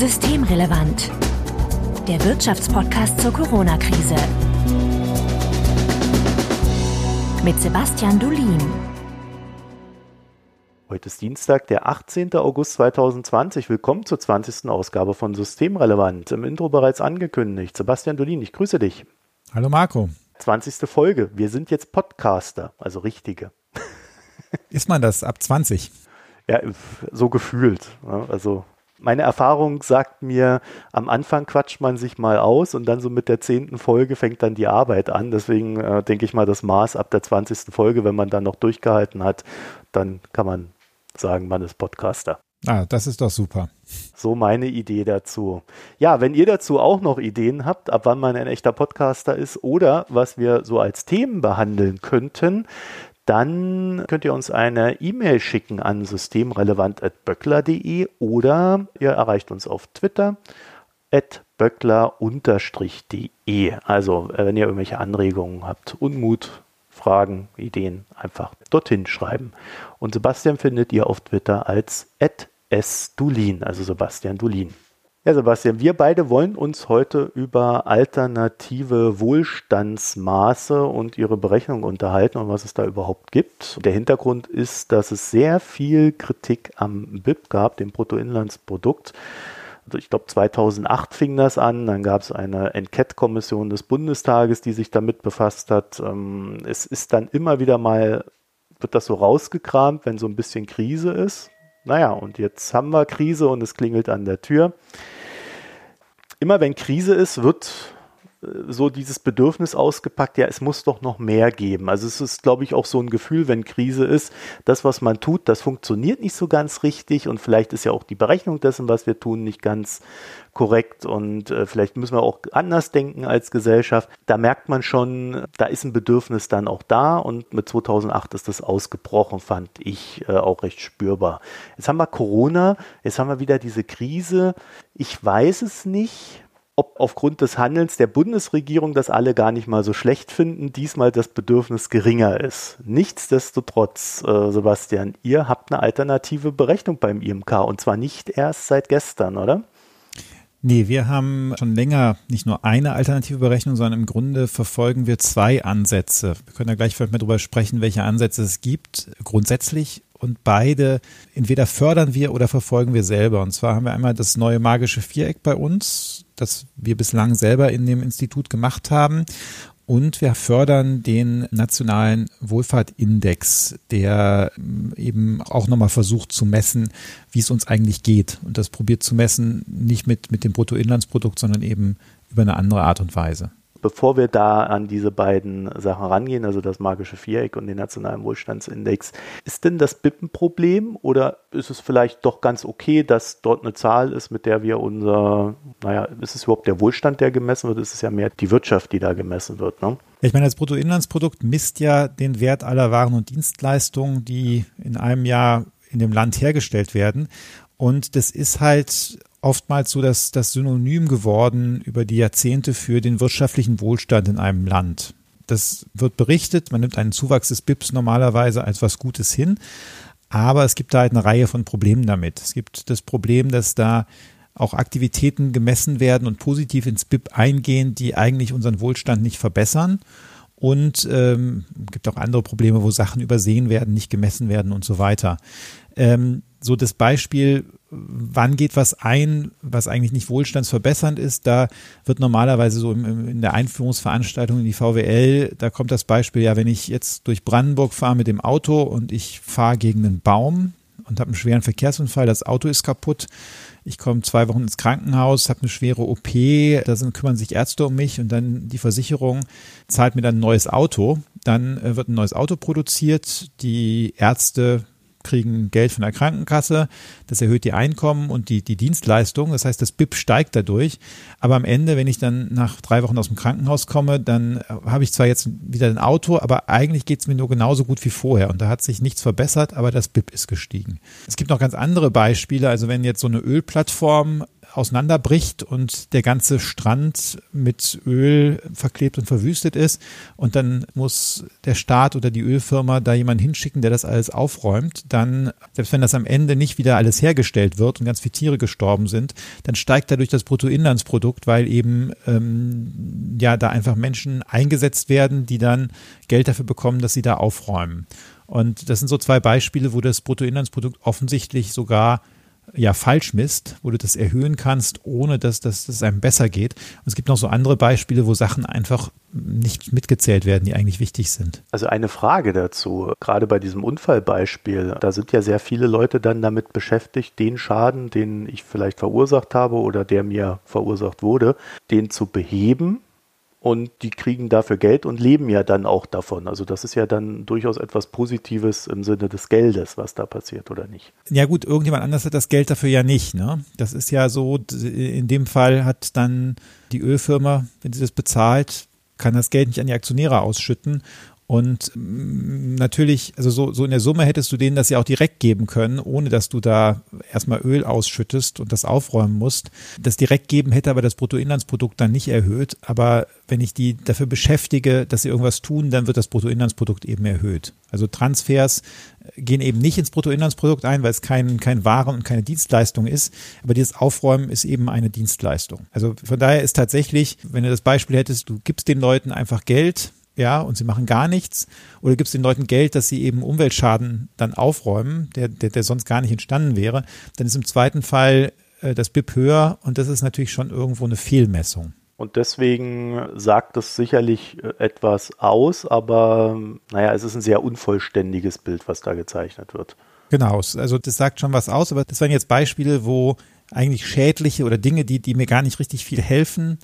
Systemrelevant. Der Wirtschaftspodcast zur Corona-Krise. Mit Sebastian Dulin. Heute ist Dienstag, der 18. August 2020. Willkommen zur 20. Ausgabe von Systemrelevant. Im Intro bereits angekündigt. Sebastian Dolin, ich grüße dich. Hallo Marco. 20. Folge. Wir sind jetzt Podcaster, also richtige. Ist man das ab 20? Ja, so gefühlt. Also meine Erfahrung sagt mir, am Anfang quatscht man sich mal aus und dann so mit der zehnten Folge fängt dann die Arbeit an. Deswegen äh, denke ich mal, das Maß ab der zwanzigsten Folge, wenn man dann noch durchgehalten hat, dann kann man sagen, man ist Podcaster. Ah, das ist doch super. So meine Idee dazu. Ja, wenn ihr dazu auch noch Ideen habt, ab wann man ein echter Podcaster ist oder was wir so als Themen behandeln könnten, dann könnt ihr uns eine E-Mail schicken an systemrelevant.böckler.de oder ihr erreicht uns auf Twitter at böckler-de. Also, äh, wenn ihr irgendwelche Anregungen habt, Unmut, Fragen, Ideen, einfach dorthin schreiben. Und Sebastian findet ihr auf Twitter als at sdulin, also Sebastian Dulin. Ja, Sebastian, wir beide wollen uns heute über alternative Wohlstandsmaße und ihre Berechnung unterhalten und was es da überhaupt gibt. Der Hintergrund ist, dass es sehr viel Kritik am BIP gab, dem Bruttoinlandsprodukt. Also ich glaube 2008 fing das an, dann gab es eine Enquete-Kommission des Bundestages, die sich damit befasst hat. Ähm, es ist dann immer wieder mal, wird das so rausgekramt, wenn so ein bisschen Krise ist. Naja, und jetzt haben wir Krise und es klingelt an der Tür. Immer wenn Krise ist, wird so dieses Bedürfnis ausgepackt, ja, es muss doch noch mehr geben. Also es ist, glaube ich, auch so ein Gefühl, wenn Krise ist, das, was man tut, das funktioniert nicht so ganz richtig und vielleicht ist ja auch die Berechnung dessen, was wir tun, nicht ganz korrekt und äh, vielleicht müssen wir auch anders denken als Gesellschaft. Da merkt man schon, da ist ein Bedürfnis dann auch da und mit 2008 ist das ausgebrochen, fand ich äh, auch recht spürbar. Jetzt haben wir Corona, jetzt haben wir wieder diese Krise. Ich weiß es nicht ob aufgrund des Handelns der Bundesregierung das alle gar nicht mal so schlecht finden, diesmal das Bedürfnis geringer ist. Nichtsdestotrotz, äh, Sebastian, ihr habt eine alternative Berechnung beim IMK und zwar nicht erst seit gestern, oder? Nee, wir haben schon länger nicht nur eine alternative Berechnung, sondern im Grunde verfolgen wir zwei Ansätze. Wir können ja gleich vielleicht mal drüber sprechen, welche Ansätze es gibt. Grundsätzlich und beide entweder fördern wir oder verfolgen wir selber. Und zwar haben wir einmal das neue magische Viereck bei uns, das wir bislang selber in dem Institut gemacht haben. Und wir fördern den nationalen Wohlfahrtindex, der ähm, eben auch nochmal versucht zu messen, wie es uns eigentlich geht. Und das probiert zu messen, nicht mit, mit dem Bruttoinlandsprodukt, sondern eben über eine andere Art und Weise bevor wir da an diese beiden Sachen rangehen, also das magische Viereck und den nationalen Wohlstandsindex, ist denn das BIP ein Problem oder ist es vielleicht doch ganz okay, dass dort eine Zahl ist, mit der wir unser, naja, ist es überhaupt der Wohlstand, der gemessen wird? Ist es ja mehr die Wirtschaft, die da gemessen wird, ne? Ich meine, das Bruttoinlandsprodukt misst ja den Wert aller Waren und Dienstleistungen, die in einem Jahr in dem Land hergestellt werden. Und das ist halt oftmals so das, das Synonym geworden über die Jahrzehnte für den wirtschaftlichen Wohlstand in einem Land. Das wird berichtet, man nimmt einen Zuwachs des BIPs normalerweise als was Gutes hin, aber es gibt da halt eine Reihe von Problemen damit. Es gibt das Problem, dass da auch Aktivitäten gemessen werden und positiv ins BIP eingehen, die eigentlich unseren Wohlstand nicht verbessern. Und ähm, gibt auch andere Probleme, wo Sachen übersehen werden, nicht gemessen werden und so weiter. Ähm, so das Beispiel, wann geht was ein, was eigentlich nicht wohlstandsverbessernd ist, da wird normalerweise so im, in der Einführungsveranstaltung in die VWL, da kommt das Beispiel, ja, wenn ich jetzt durch Brandenburg fahre mit dem Auto und ich fahre gegen einen Baum und habe einen schweren Verkehrsunfall, das Auto ist kaputt, ich komme zwei Wochen ins Krankenhaus, habe eine schwere OP, da sind, kümmern sich Ärzte um mich und dann die Versicherung zahlt mir dann ein neues Auto. Dann äh, wird ein neues Auto produziert, die Ärzte kriegen Geld von der Krankenkasse, das erhöht die Einkommen und die, die Dienstleistung, das heißt, das BIP steigt dadurch. Aber am Ende, wenn ich dann nach drei Wochen aus dem Krankenhaus komme, dann äh, habe ich zwar jetzt wieder ein Auto, aber eigentlich geht es mir nur genauso gut wie vorher und da hat sich nichts verbessert, aber das BIP ist gestiegen. Es gibt noch ganz andere Beispiele, also wenn jetzt so eine Ölplattform auseinanderbricht und der ganze Strand mit Öl verklebt und verwüstet ist und dann muss der Staat oder die Ölfirma da jemanden hinschicken, der das alles aufräumt, dann, selbst wenn das am Ende nicht wieder alles hergestellt wird und ganz viele Tiere gestorben sind, dann steigt dadurch das Bruttoinlandsprodukt, weil eben ähm, ja da einfach Menschen eingesetzt werden, die dann Geld dafür bekommen, dass sie da aufräumen. Und das sind so zwei Beispiele, wo das Bruttoinlandsprodukt offensichtlich sogar ja falsch misst, wo du das erhöhen kannst, ohne dass, dass das einem besser geht. Und es gibt noch so andere Beispiele, wo Sachen einfach nicht mitgezählt werden, die eigentlich wichtig sind. Also eine Frage dazu, gerade bei diesem Unfallbeispiel, da sind ja sehr viele Leute dann damit beschäftigt, den Schaden, den ich vielleicht verursacht habe oder der mir verursacht wurde, den zu beheben und die kriegen dafür Geld und leben ja dann auch davon. Also das ist ja dann durchaus etwas Positives im Sinne des Geldes, was da passiert oder nicht. Ja gut, irgendjemand anders hat das Geld dafür ja nicht. Ne? Das ist ja so, in dem Fall hat dann die Ölfirma, wenn sie das bezahlt, kann das Geld nicht an die Aktionäre ausschütten und mm, natürlich, also so, so in der Summe hättest du denen das ja auch direkt geben können, ohne dass du da erstmal Öl ausschüttest und das aufräumen musst. Das direkt geben hätte aber das Bruttoinlandsprodukt dann nicht erhöht. Aber wenn ich die dafür beschäftige, dass sie irgendwas tun, dann wird das Bruttoinlandsprodukt eben erhöht. Also Transfers gehen eben nicht ins Bruttoinlandsprodukt ein, weil es kein, kein Waren und keine Dienstleistung ist. Aber dieses Aufräumen ist eben eine Dienstleistung. Also von daher ist tatsächlich, wenn du das Beispiel hättest, du gibst den Leuten einfach Geld, ja, und sie machen gar nichts, oder gibt es den Leuten Geld, dass sie eben Umweltschaden dann aufräumen, der, der, der sonst gar nicht entstanden wäre, dann ist im zweiten Fall äh, das BIP höher und das ist natürlich schon irgendwo eine Fehlmessung. Und deswegen sagt das sicherlich äh, etwas aus, aber naja, es ist ein sehr unvollständiges Bild, was da gezeichnet wird. Genau, also das sagt schon was aus, aber das waren jetzt Beispiele, wo eigentlich schädliche oder Dinge, die, die mir gar nicht richtig viel helfen,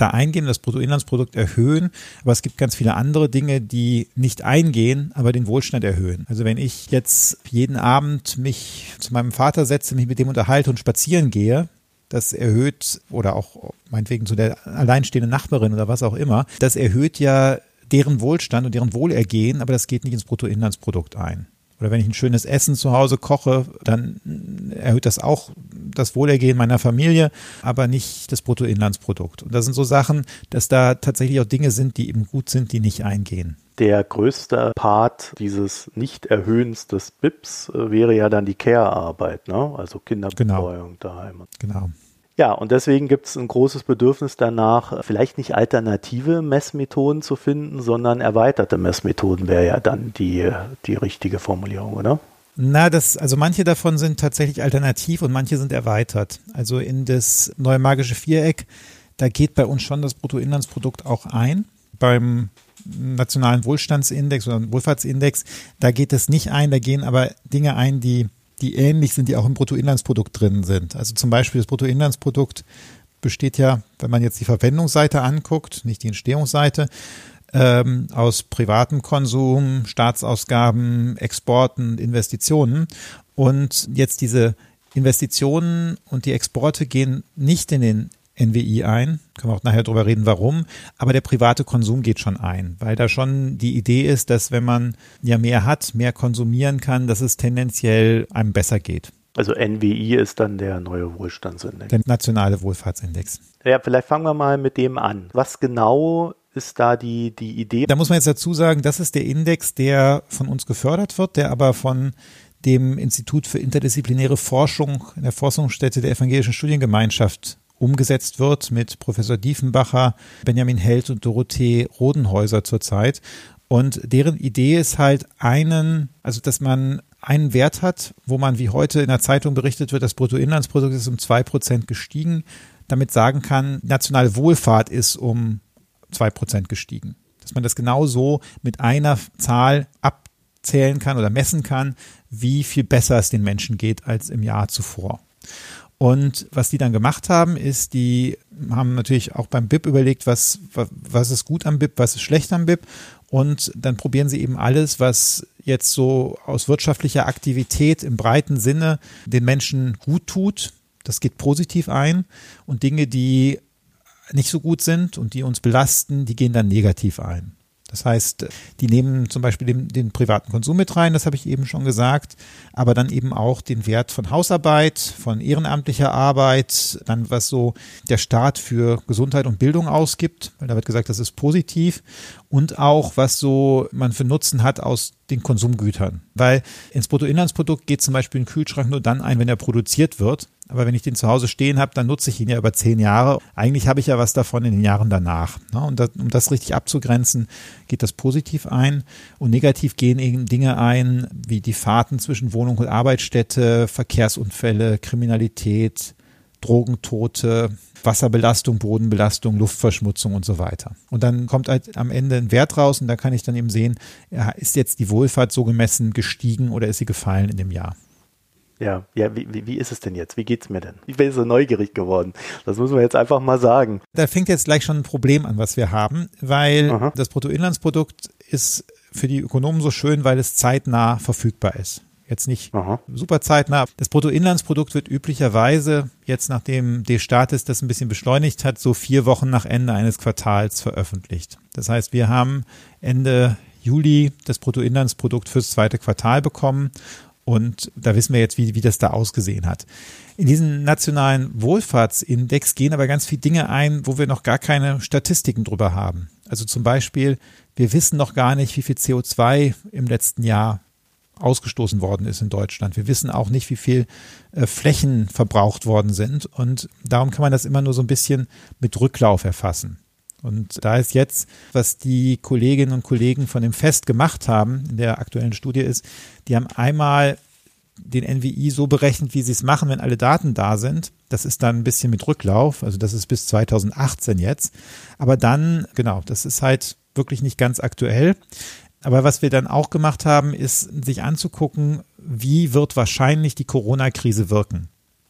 da eingehen, das Bruttoinlandsprodukt erhöhen, aber es gibt ganz viele andere Dinge, die nicht eingehen, aber den Wohlstand erhöhen. Also wenn ich jetzt jeden Abend mich zu meinem Vater setze, mich mit dem unterhalte und spazieren gehe, das erhöht oder auch meinetwegen zu der alleinstehenden Nachbarin oder was auch immer, das erhöht ja deren Wohlstand und deren Wohlergehen, aber das geht nicht ins Bruttoinlandsprodukt ein. Oder wenn ich ein schönes Essen zu Hause koche, dann erhöht das auch das Wohlergehen meiner Familie, aber nicht das Bruttoinlandsprodukt. Und das sind so Sachen, dass da tatsächlich auch Dinge sind, die eben gut sind, die nicht eingehen. Der größte Part dieses Nicht-Erhöhens des BIPs äh, wäre ja dann die Care-Arbeit, ne? also Kinderbetreuung genau. daheim. Genau. Ja, und deswegen gibt es ein großes Bedürfnis danach, vielleicht nicht alternative Messmethoden zu finden, sondern erweiterte Messmethoden wäre ja dann die, die richtige Formulierung, oder? Na, das, also manche davon sind tatsächlich alternativ und manche sind erweitert. Also in das neue magische Viereck, da geht bei uns schon das Bruttoinlandsprodukt auch ein. Beim nationalen Wohlstandsindex oder Wohlfahrtsindex, da geht es nicht ein, da gehen aber Dinge ein, die die ähnlich sind, die auch im Bruttoinlandsprodukt drin sind. Also zum Beispiel das Bruttoinlandsprodukt besteht ja, wenn man jetzt die Verwendungsseite anguckt, nicht die Entstehungsseite, ähm, aus privatem Konsum, Staatsausgaben, Exporten, Investitionen. Und jetzt diese Investitionen und die Exporte gehen nicht in den NWI ein. Können wir auch nachher drüber reden, warum. Aber der private Konsum geht schon ein, weil da schon die Idee ist, dass wenn man ja mehr hat, mehr konsumieren kann, dass es tendenziell einem besser geht. Also NWI ist dann der neue Wohlstandsindex. Der nationale Wohlfahrtsindex. Ja, vielleicht fangen wir mal mit dem an. Was genau ist da die, die Idee? Da muss man jetzt dazu sagen, das ist der Index, der von uns gefördert wird, der aber von dem Institut für interdisziplinäre Forschung in der Forschungsstätte der Evangelischen Studiengemeinschaft umgesetzt wird mit Professor Diefenbacher, Benjamin Held und Dorothee Rodenhäuser zurzeit. Und deren Idee ist halt einen, also dass man einen Wert hat, wo man wie heute in der Zeitung berichtet wird, das Bruttoinlandsprodukt ist um zwei Prozent gestiegen, damit sagen kann, nationale Wohlfahrt ist um zwei Prozent gestiegen. Dass man das genau so mit einer Zahl abzählen kann oder messen kann, wie viel besser es den Menschen geht als im Jahr zuvor. Und was die dann gemacht haben, ist, die haben natürlich auch beim BIP überlegt, was, was ist gut am BIP, was ist schlecht am BIP. Und dann probieren sie eben alles, was jetzt so aus wirtschaftlicher Aktivität im breiten Sinne den Menschen gut tut. Das geht positiv ein. Und Dinge, die nicht so gut sind und die uns belasten, die gehen dann negativ ein. Das heißt, die nehmen zum Beispiel den, den, privaten Konsum mit rein, das habe ich eben schon gesagt, aber dann eben auch den Wert von Hausarbeit, von ehrenamtlicher Arbeit, dann was so der Staat für Gesundheit und Bildung ausgibt, weil da wird gesagt, das ist positiv und auch was so man für Nutzen hat aus den Konsumgütern. Weil ins Bruttoinlandsprodukt geht zum Beispiel ein Kühlschrank nur dann ein, wenn er produziert wird. Aber wenn ich den zu Hause stehen habe, dann nutze ich ihn ja über zehn Jahre. Eigentlich habe ich ja was davon in den Jahren danach. Ne? Und das, um das richtig abzugrenzen, geht das positiv ein. Und negativ gehen eben Dinge ein, wie die Fahrten zwischen Wohnung und Arbeitsstätte, Verkehrsunfälle, Kriminalität, Drogentote, Wasserbelastung, Bodenbelastung, Luftverschmutzung und so weiter. Und dann kommt halt am Ende ein Wert raus und da kann ich dann eben sehen, ist jetzt die Wohlfahrt so gemessen gestiegen oder ist sie gefallen in dem Jahr? Ja, ja, wie, wie, wie ist es denn jetzt? Wie geht's mir denn? Ich bin so neugierig geworden. Das muss man jetzt einfach mal sagen. Da fängt jetzt gleich schon ein Problem an, was wir haben, weil Aha. das Bruttoinlandsprodukt ist für die Ökonomen so schön, weil es zeitnah verfügbar ist. Jetzt nicht Aha. super zeitnah. Das Bruttoinlandsprodukt wird üblicherweise, jetzt nachdem D Status das ein bisschen beschleunigt hat, so vier Wochen nach Ende eines Quartals veröffentlicht. Das heißt, wir haben Ende Juli das Bruttoinlandsprodukt fürs zweite Quartal bekommen und da wissen wir jetzt, wie, wie das da ausgesehen hat. In diesen nationalen Wohlfahrtsindex gehen aber ganz viele Dinge ein, wo wir noch gar keine Statistiken drüber haben. Also zum Beispiel, wir wissen noch gar nicht, wie viel CO2 im letzten Jahr ausgestoßen worden ist in Deutschland. Wir wissen auch nicht, wie viel äh, Flächen verbraucht worden sind. Und darum kann man das immer nur so ein bisschen mit Rücklauf erfassen. Und da ist jetzt, was die Kolleginnen und Kollegen von dem Fest gemacht haben in der aktuellen Studie ist, die haben einmal den NWI so berechnet, wie sie es machen, wenn alle Daten da sind. Das ist dann ein bisschen mit Rücklauf, also das ist bis 2018 jetzt. Aber dann, genau, das ist halt wirklich nicht ganz aktuell. Aber was wir dann auch gemacht haben, ist sich anzugucken, wie wird wahrscheinlich die Corona-Krise wirken.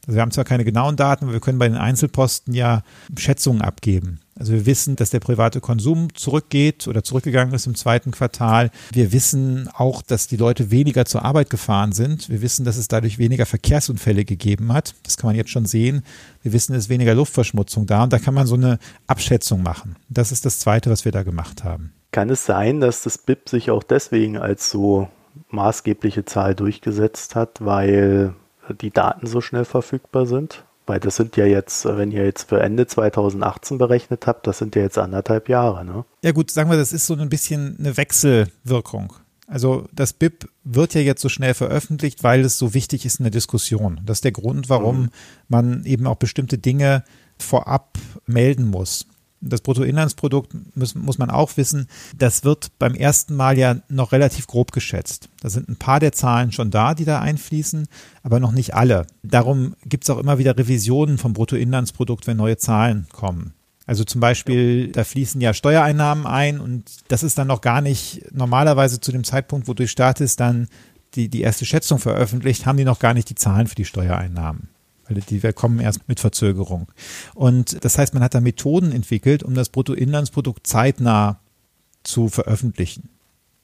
Also wir haben zwar keine genauen Daten, aber wir können bei den Einzelposten ja Schätzungen abgeben. Also wir wissen, dass der private Konsum zurückgeht oder zurückgegangen ist im zweiten Quartal. Wir wissen auch, dass die Leute weniger zur Arbeit gefahren sind. Wir wissen, dass es dadurch weniger Verkehrsunfälle gegeben hat. Das kann man jetzt schon sehen. Wir wissen, es ist weniger Luftverschmutzung da und da kann man so eine Abschätzung machen. Das ist das Zweite, was wir da gemacht haben. Kann es sein, dass das BIP sich auch deswegen als so maßgebliche Zahl durchgesetzt hat, weil die Daten so schnell verfügbar sind? Weil das sind ja jetzt, wenn ihr jetzt für Ende 2018 berechnet habt, das sind ja jetzt anderthalb Jahre, ne? Ja gut, sagen wir, das ist so ein bisschen eine Wechselwirkung. Also das BIP wird ja jetzt so schnell veröffentlicht, weil es so wichtig ist in der Diskussion. Das ist der Grund, warum mhm. man eben auch bestimmte Dinge vorab melden muss. Das Bruttoinlandsprodukt muss, muss man auch wissen, das wird beim ersten Mal ja noch relativ grob geschätzt. Da sind ein paar der Zahlen schon da, die da einfließen, aber noch nicht alle. Darum gibt es auch immer wieder Revisionen vom Bruttoinlandsprodukt, wenn neue Zahlen kommen. Also zum Beispiel, da fließen ja Steuereinnahmen ein und das ist dann noch gar nicht normalerweise zu dem Zeitpunkt, wo durch Status dann die, die erste Schätzung veröffentlicht, haben die noch gar nicht die Zahlen für die Steuereinnahmen weil die kommen erst mit Verzögerung. Und das heißt, man hat da Methoden entwickelt, um das Bruttoinlandsprodukt zeitnah zu veröffentlichen.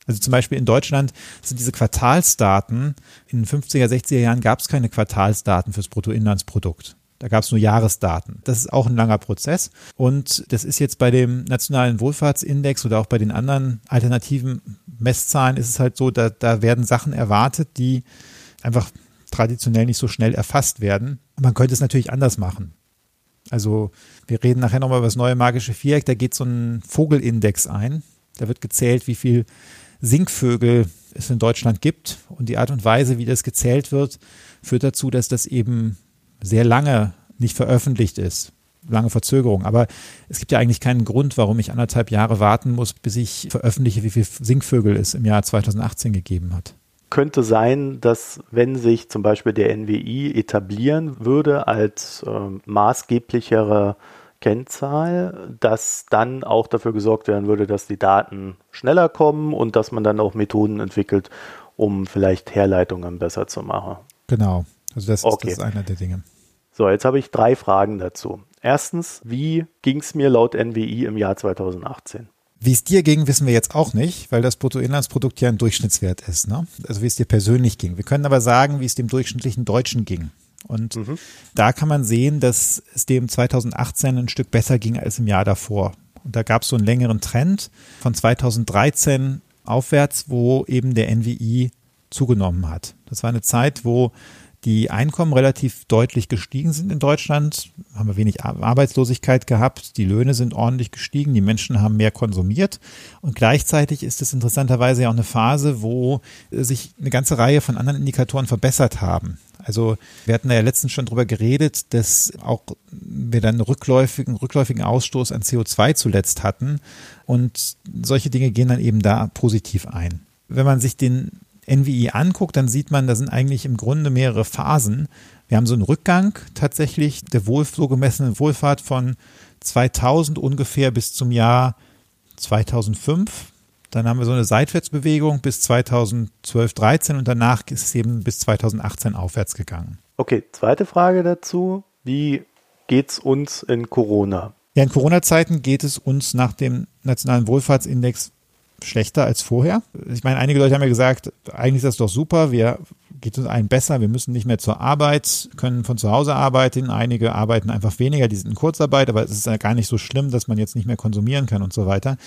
Also zum Beispiel in Deutschland sind diese Quartalsdaten, in den 50er, 60er Jahren gab es keine Quartalsdaten fürs Bruttoinlandsprodukt. Da gab es nur Jahresdaten. Das ist auch ein langer Prozess. Und das ist jetzt bei dem nationalen Wohlfahrtsindex oder auch bei den anderen alternativen Messzahlen ist es halt so, da, da werden Sachen erwartet, die einfach traditionell nicht so schnell erfasst werden. Man könnte es natürlich anders machen. Also wir reden nachher nochmal über das neue magische Viereck, da geht so ein Vogelindex ein. Da wird gezählt, wie viel Singvögel es in Deutschland gibt. Und die Art und Weise, wie das gezählt wird, führt dazu, dass das eben sehr lange nicht veröffentlicht ist. Lange Verzögerung. Aber es gibt ja eigentlich keinen Grund, warum ich anderthalb Jahre warten muss, bis ich veröffentliche, wie viel Singvögel es im Jahr 2018 gegeben hat könnte sein, dass wenn sich zum Beispiel der NWI etablieren würde als äh, maßgeblichere Kennzahl, dass dann auch dafür gesorgt werden würde, dass die Daten schneller kommen und dass man dann auch Methoden entwickelt, um vielleicht Herleitungen besser zu machen. Genau, also das, okay. ist, das ist einer der Dinge. So, jetzt habe ich drei Fragen dazu. Erstens, wie ging es mir laut NWI im Jahr 2018? Wie es dir ging, wissen wir jetzt auch nicht, weil das Bruttoinlandsprodukt ja ein Durchschnittswert ist. Ne? Also wie es dir persönlich ging. Wir können aber sagen, wie es dem durchschnittlichen Deutschen ging. Und mhm. da kann man sehen, dass es dem 2018 ein Stück besser ging als im Jahr davor. Und da gab es so einen längeren Trend von 2013 aufwärts, wo eben der NWI zugenommen hat. Das war eine Zeit, wo die Einkommen relativ deutlich gestiegen sind in Deutschland, haben wir wenig Arbeitslosigkeit gehabt, die Löhne sind ordentlich gestiegen, die Menschen haben mehr konsumiert. Und gleichzeitig ist es interessanterweise ja auch eine Phase, wo sich eine ganze Reihe von anderen Indikatoren verbessert haben. Also wir hatten ja letztens schon drüber geredet, dass auch wir dann rückläufigen, rückläufigen Ausstoß an CO2 zuletzt hatten. Und solche Dinge gehen dann eben da positiv ein. Wenn man sich den NWI anguckt, dann sieht man, da sind eigentlich im Grunde mehrere Phasen. Wir haben so einen Rückgang tatsächlich der wohl, so gemessenen Wohlfahrt von 2000 ungefähr bis zum Jahr 2005. Dann haben wir so eine Seitwärtsbewegung bis 2012, 13 und danach ist es eben bis 2018 aufwärts gegangen. Okay, zweite Frage dazu. Wie geht's uns in Corona? Ja, in Corona-Zeiten geht es uns nach dem Nationalen Wohlfahrtsindex schlechter als vorher. Ich meine, einige Leute haben ja gesagt, eigentlich ist das doch super, wir geht uns allen besser, wir müssen nicht mehr zur Arbeit, können von zu Hause arbeiten, einige arbeiten einfach weniger, die sind in Kurzarbeit, aber es ist ja gar nicht so schlimm, dass man jetzt nicht mehr konsumieren kann und so weiter.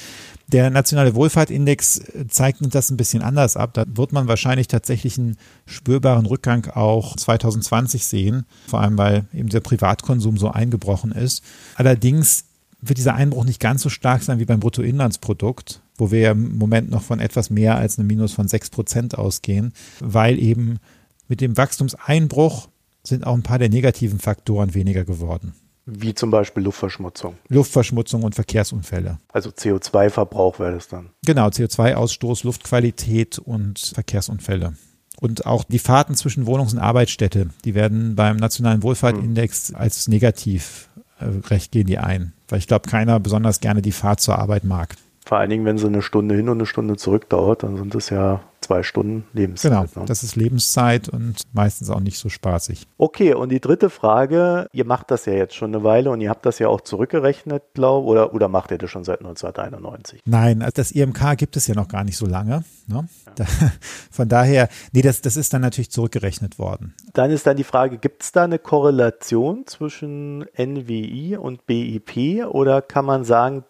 Der nationale Wohlfahrtindex zeigt das ein bisschen anders ab. Da wird man wahrscheinlich tatsächlich einen spürbaren Rückgang auch 2020 sehen, vor allem weil eben der Privatkonsum so eingebrochen ist. Allerdings wird dieser Einbruch nicht ganz so stark sein wie beim Bruttoinlandsprodukt, wo wir im Moment noch von etwas mehr als einem Minus von 6 Prozent ausgehen, weil eben mit dem Wachstumseinbruch sind auch ein paar der negativen Faktoren weniger geworden. Wie zum Beispiel Luftverschmutzung. Luftverschmutzung und Verkehrsunfälle. Also CO2-Verbrauch wäre das dann. Genau, CO2-Ausstoß, Luftqualität und Verkehrsunfälle. Und auch die Fahrten zwischen Wohnungs- und Arbeitsstätte, die werden beim Nationalen Wohlfahrtindex als negativ äh, recht gehen die ein. Weil ich glaube, keiner besonders gerne die Fahrt zur Arbeit mag. Vor allen Dingen, wenn sie eine Stunde hin und eine Stunde zurück dauert, dann sind es ja zwei Stunden Lebenszeit. Genau, ne? das ist Lebenszeit und meistens auch nicht so spaßig. Okay, und die dritte Frage, ihr macht das ja jetzt schon eine Weile und ihr habt das ja auch zurückgerechnet, glaube oder oder macht ihr das schon seit 1991? Nein, also das IMK gibt es ja noch gar nicht so lange. Ne? Da, von daher, nee, das, das ist dann natürlich zurückgerechnet worden. Dann ist dann die Frage, gibt es da eine Korrelation zwischen NWI und BIP oder kann man sagen,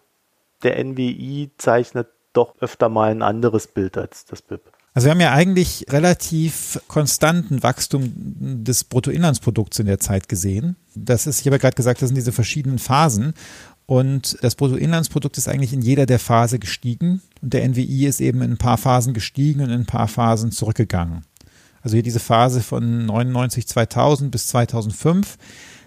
der NWI zeichnet doch öfter mal ein anderes Bild als das BIP. Also wir haben ja eigentlich relativ konstanten Wachstum des Bruttoinlandsprodukts in der Zeit gesehen. Das ist, ich habe ja gerade gesagt, das sind diese verschiedenen Phasen. Und das Bruttoinlandsprodukt ist eigentlich in jeder der Phase gestiegen. Und der NWI ist eben in ein paar Phasen gestiegen und in ein paar Phasen zurückgegangen. Also hier diese Phase von 99, 2000 bis 2005,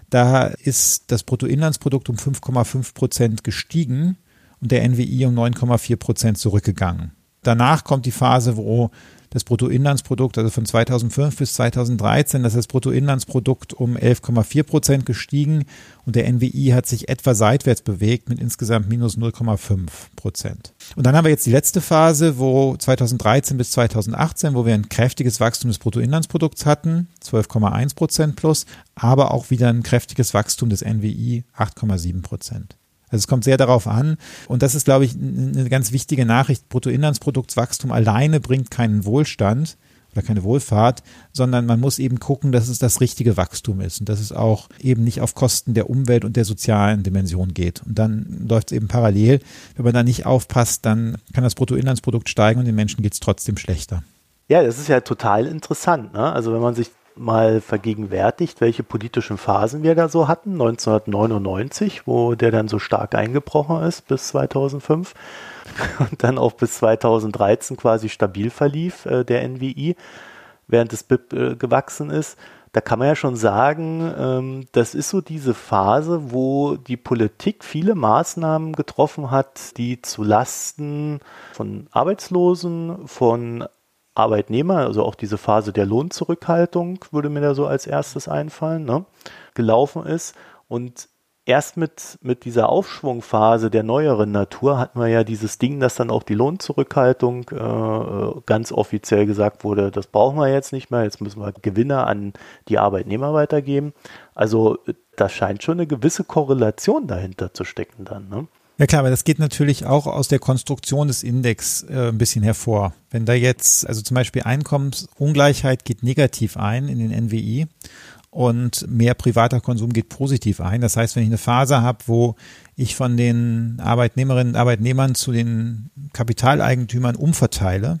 da ist das Bruttoinlandsprodukt um 5,5 Prozent gestiegen und der NWI um 9,4 Prozent zurückgegangen. Danach kommt die Phase, wo das Bruttoinlandsprodukt, also von 2005 bis 2013, das ist das Bruttoinlandsprodukt um 11,4 Prozent gestiegen und der NWI hat sich etwa seitwärts bewegt mit insgesamt minus 0,5 Prozent. Und dann haben wir jetzt die letzte Phase, wo 2013 bis 2018, wo wir ein kräftiges Wachstum des Bruttoinlandsprodukts hatten, 12,1 Prozent plus, aber auch wieder ein kräftiges Wachstum des NWI, 8,7 Prozent. Also es kommt sehr darauf an. Und das ist, glaube ich, eine ganz wichtige Nachricht. Bruttoinlandsproduktswachstum alleine bringt keinen Wohlstand oder keine Wohlfahrt, sondern man muss eben gucken, dass es das richtige Wachstum ist und dass es auch eben nicht auf Kosten der Umwelt und der sozialen Dimension geht. Und dann läuft es eben parallel. Wenn man da nicht aufpasst, dann kann das Bruttoinlandsprodukt steigen und den Menschen geht es trotzdem schlechter. Ja, das ist ja total interessant. Ne? Also wenn man sich mal vergegenwärtigt, welche politischen Phasen wir da so hatten. 1999, wo der dann so stark eingebrochen ist bis 2005 und dann auch bis 2013 quasi stabil verlief, äh, der NWI, während das BIP äh, gewachsen ist. Da kann man ja schon sagen, ähm, das ist so diese Phase, wo die Politik viele Maßnahmen getroffen hat, die zu Lasten von Arbeitslosen, von Arbeitnehmer, also auch diese Phase der Lohnzurückhaltung würde mir da so als erstes einfallen, ne, gelaufen ist. Und erst mit, mit dieser Aufschwungphase der neueren Natur hatten wir ja dieses Ding, dass dann auch die Lohnzurückhaltung äh, ganz offiziell gesagt wurde, das brauchen wir jetzt nicht mehr, jetzt müssen wir Gewinne an die Arbeitnehmer weitergeben. Also da scheint schon eine gewisse Korrelation dahinter zu stecken dann. Ne? Ja klar, aber das geht natürlich auch aus der Konstruktion des Index äh, ein bisschen hervor. Wenn da jetzt, also zum Beispiel Einkommensungleichheit geht negativ ein in den NWI und mehr privater Konsum geht positiv ein. Das heißt, wenn ich eine Phase habe, wo ich von den Arbeitnehmerinnen und Arbeitnehmern zu den Kapitaleigentümern umverteile,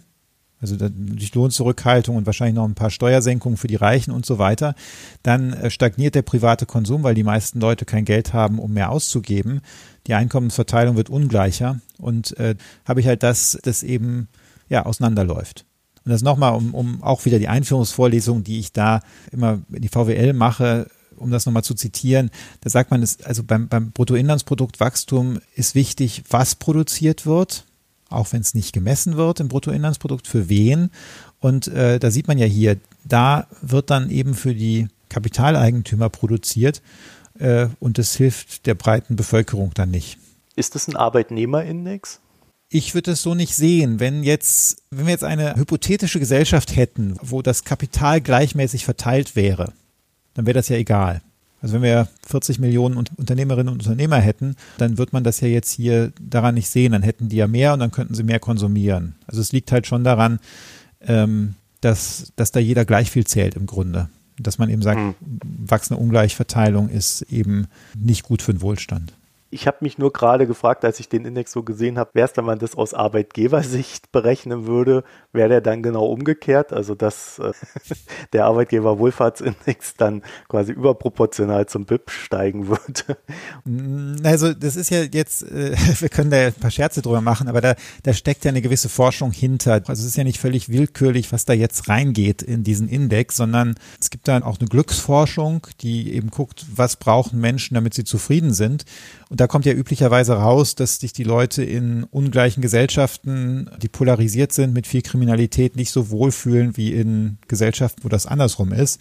also durch Lohnzurückhaltung und wahrscheinlich noch ein paar Steuersenkungen für die Reichen und so weiter, dann äh, stagniert der private Konsum, weil die meisten Leute kein Geld haben, um mehr auszugeben. Die Einkommensverteilung wird ungleicher und äh, habe ich halt das, das eben ja auseinanderläuft. Und das nochmal, um, um auch wieder die Einführungsvorlesung, die ich da immer in die VWL mache, um das nochmal zu zitieren, da sagt man, also beim, beim Bruttoinlandsproduktwachstum ist wichtig, was produziert wird, auch wenn es nicht gemessen wird im Bruttoinlandsprodukt, für wen. Und äh, da sieht man ja hier, da wird dann eben für die Kapitaleigentümer produziert äh, und das hilft der breiten Bevölkerung dann nicht. Ist das ein Arbeitnehmerindex? Ich würde es so nicht sehen. Wenn jetzt, wenn wir jetzt eine hypothetische Gesellschaft hätten, wo das Kapital gleichmäßig verteilt wäre, dann wäre das ja egal. Also wenn wir 40 Millionen Unternehmerinnen und Unternehmer hätten, dann wird man das ja jetzt hier daran nicht sehen. Dann hätten die ja mehr und dann könnten sie mehr konsumieren. Also es liegt halt schon daran, ähm, dass, dass da jeder gleich viel zählt im Grunde. Dass man eben sagt, mhm. wachsende Ungleichverteilung ist eben nicht gut für den Wohlstand. Ich habe mich nur gerade gefragt, als ich den Index so gesehen habe, wäre es, wenn man das aus Arbeitgebersicht berechnen würde, wäre der dann genau umgekehrt, also dass äh, der Arbeitgeberwohlfahrtsindex dann quasi überproportional zum BIP steigen würde. Mm, also das ist ja jetzt, äh, wir können da ein paar Scherze drüber machen, aber da, da steckt ja eine gewisse Forschung hinter. Also es ist ja nicht völlig willkürlich, was da jetzt reingeht in diesen Index, sondern es gibt dann auch eine Glücksforschung, die eben guckt, was brauchen Menschen, damit sie zufrieden sind. Und da kommt ja üblicherweise raus, dass sich die Leute in ungleichen Gesellschaften, die polarisiert sind mit viel Kriminalität, nicht so wohlfühlen wie in Gesellschaften, wo das andersrum ist.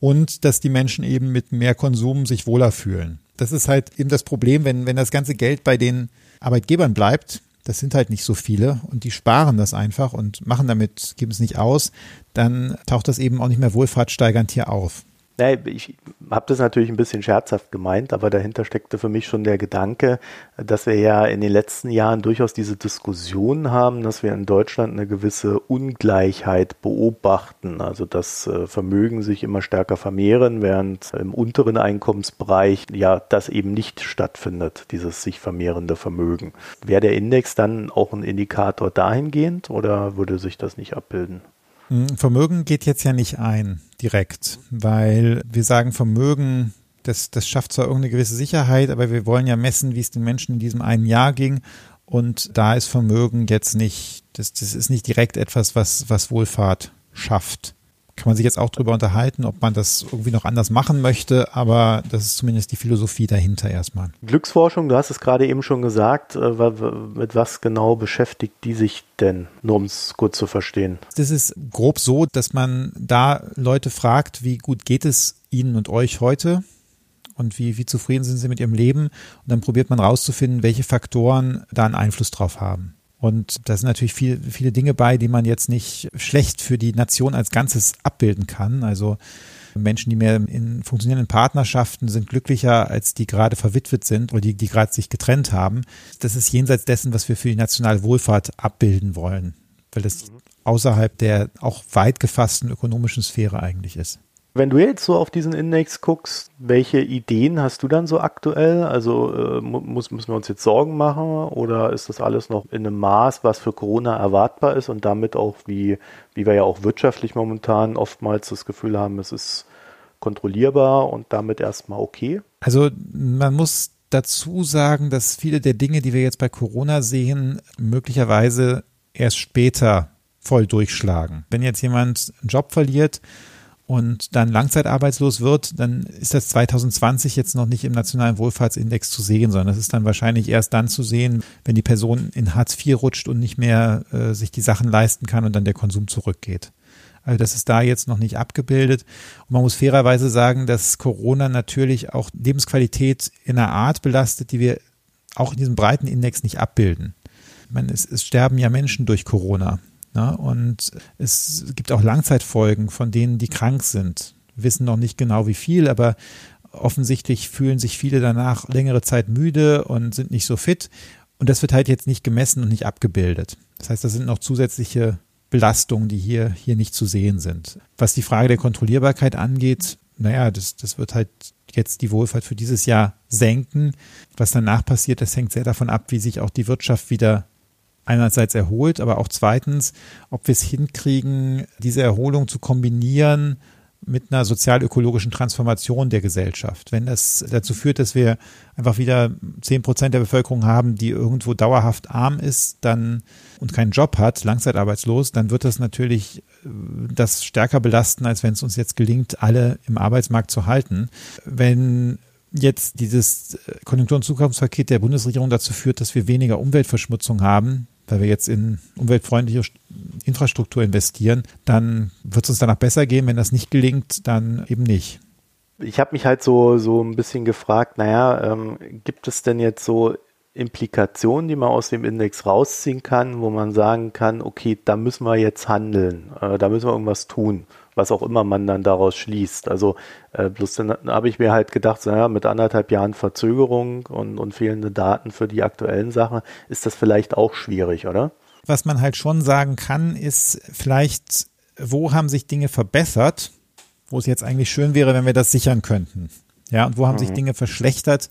Und dass die Menschen eben mit mehr Konsum sich wohler fühlen. Das ist halt eben das Problem, wenn, wenn das ganze Geld bei den Arbeitgebern bleibt, das sind halt nicht so viele und die sparen das einfach und machen damit, geben es nicht aus, dann taucht das eben auch nicht mehr wohlfahrtssteigernd hier auf. Nee, ich habe das natürlich ein bisschen scherzhaft gemeint, aber dahinter steckte für mich schon der Gedanke, dass wir ja in den letzten Jahren durchaus diese Diskussion haben, dass wir in Deutschland eine gewisse Ungleichheit beobachten, also dass äh, Vermögen sich immer stärker vermehren, während im unteren Einkommensbereich ja das eben nicht stattfindet, dieses sich vermehrende Vermögen. Wäre der Index dann auch ein Indikator dahingehend oder würde sich das nicht abbilden? Hm, Vermögen geht jetzt ja nicht ein direkt, weil wir sagen, Vermögen, das, das schafft zwar irgendeine gewisse Sicherheit, aber wir wollen ja messen, wie es den Menschen in diesem einen Jahr ging. Und da ist Vermögen jetzt nicht, das, das ist nicht direkt etwas, was, was Wohlfahrt schafft kann man sich jetzt auch darüber unterhalten, ob man das irgendwie noch anders machen möchte, aber das ist zumindest die Philosophie dahinter erstmal. Glücksforschung, du hast es gerade eben schon gesagt, äh, mit was genau beschäftigt die sich denn, nur um es gut zu verstehen? Das ist grob so, dass man da Leute fragt, wie gut geht es Ihnen und euch heute? Und wie, wie zufrieden sind Sie mit Ihrem Leben? Und dann probiert man rauszufinden, welche Faktoren da einen Einfluss drauf haben. Und da sind natürlich viel, viele Dinge bei, die man jetzt nicht schlecht für die Nation als Ganzes abbilden kann. Also Menschen, die mehr in funktionierenden Partnerschaften sind glücklicher, als die gerade verwitwet sind oder die, die gerade sich getrennt haben. Das ist jenseits dessen, was wir für die nationale Wohlfahrt abbilden wollen, weil das außerhalb der auch weit gefassten ökonomischen Sphäre eigentlich ist. Wenn du jetzt so auf diesen Index guckst, welche Ideen hast du dann so aktuell? Also äh, muss, müssen wir uns jetzt Sorgen machen oder ist das alles noch in einem Maß, was für Corona erwartbar ist und damit auch, wie, wie wir ja auch wirtschaftlich momentan oftmals das Gefühl haben, es ist kontrollierbar und damit erstmal okay? Also man muss dazu sagen, dass viele der Dinge, die wir jetzt bei Corona sehen, möglicherweise erst später voll durchschlagen. Wenn jetzt jemand einen Job verliert, und dann langzeitarbeitslos wird, dann ist das 2020 jetzt noch nicht im nationalen Wohlfahrtsindex zu sehen, sondern das ist dann wahrscheinlich erst dann zu sehen, wenn die Person in Hartz IV rutscht und nicht mehr äh, sich die Sachen leisten kann und dann der Konsum zurückgeht. Also das ist da jetzt noch nicht abgebildet. Und man muss fairerweise sagen, dass Corona natürlich auch Lebensqualität in einer Art belastet, die wir auch in diesem breiten Index nicht abbilden. Ich meine, es, es sterben ja Menschen durch Corona. Ne? Und es gibt auch Langzeitfolgen von denen, die krank sind. Wissen noch nicht genau wie viel, aber offensichtlich fühlen sich viele danach längere Zeit müde und sind nicht so fit. Und das wird halt jetzt nicht gemessen und nicht abgebildet. Das heißt, das sind noch zusätzliche Belastungen, die hier, hier nicht zu sehen sind. Was die Frage der Kontrollierbarkeit angeht, naja, das, das wird halt jetzt die Wohlfahrt für dieses Jahr senken. Was danach passiert, das hängt sehr davon ab, wie sich auch die Wirtschaft wieder einerseits erholt, aber auch zweitens, ob wir es hinkriegen, diese Erholung zu kombinieren mit einer sozial-ökologischen Transformation der Gesellschaft. Wenn das dazu führt, dass wir einfach wieder zehn Prozent der Bevölkerung haben, die irgendwo dauerhaft arm ist, dann und keinen Job hat, langzeitarbeitslos, dann wird das natürlich äh, das stärker belasten, als wenn es uns jetzt gelingt, alle im Arbeitsmarkt zu halten. Wenn jetzt dieses Konjunktur- und Zukunftspaket der Bundesregierung dazu führt, dass wir weniger Umweltverschmutzung haben, weil wir jetzt in umweltfreundliche Infrastruktur investieren, dann wird es uns danach besser gehen. Wenn das nicht gelingt, dann eben nicht. Ich habe mich halt so, so ein bisschen gefragt, naja, ähm, gibt es denn jetzt so Implikationen, die man aus dem Index rausziehen kann, wo man sagen kann, okay, da müssen wir jetzt handeln, äh, da müssen wir irgendwas tun was auch immer man dann daraus schließt. Also äh, bloß dann habe ich mir halt gedacht, naja, mit anderthalb Jahren Verzögerung und, und fehlende Daten für die aktuellen Sachen ist das vielleicht auch schwierig, oder? Was man halt schon sagen kann, ist vielleicht, wo haben sich Dinge verbessert, wo es jetzt eigentlich schön wäre, wenn wir das sichern könnten. Ja, und wo haben mhm. sich Dinge verschlechtert,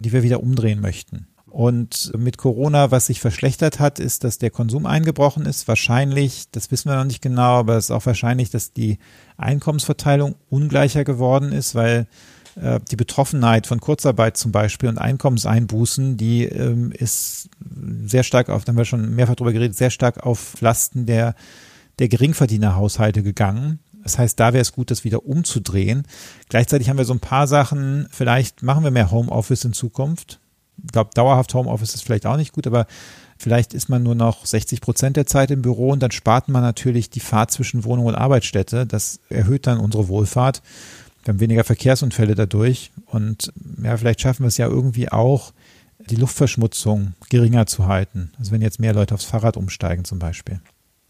die wir wieder umdrehen möchten. Und mit Corona, was sich verschlechtert hat, ist, dass der Konsum eingebrochen ist. Wahrscheinlich, das wissen wir noch nicht genau, aber es ist auch wahrscheinlich, dass die Einkommensverteilung ungleicher geworden ist, weil äh, die Betroffenheit von Kurzarbeit zum Beispiel und Einkommenseinbußen, die ähm, ist sehr stark auf, da haben wir schon mehrfach drüber geredet, sehr stark auf Lasten der, der Geringverdienerhaushalte gegangen. Das heißt, da wäre es gut, das wieder umzudrehen. Gleichzeitig haben wir so ein paar Sachen, vielleicht machen wir mehr Homeoffice in Zukunft glaube, dauerhaft Homeoffice ist vielleicht auch nicht gut, aber vielleicht ist man nur noch 60 Prozent der Zeit im Büro und dann spart man natürlich die Fahrt zwischen Wohnung und Arbeitsstätte. Das erhöht dann unsere Wohlfahrt. Wir haben weniger Verkehrsunfälle dadurch und ja, vielleicht schaffen wir es ja irgendwie auch, die Luftverschmutzung geringer zu halten. Also wenn jetzt mehr Leute aufs Fahrrad umsteigen zum Beispiel.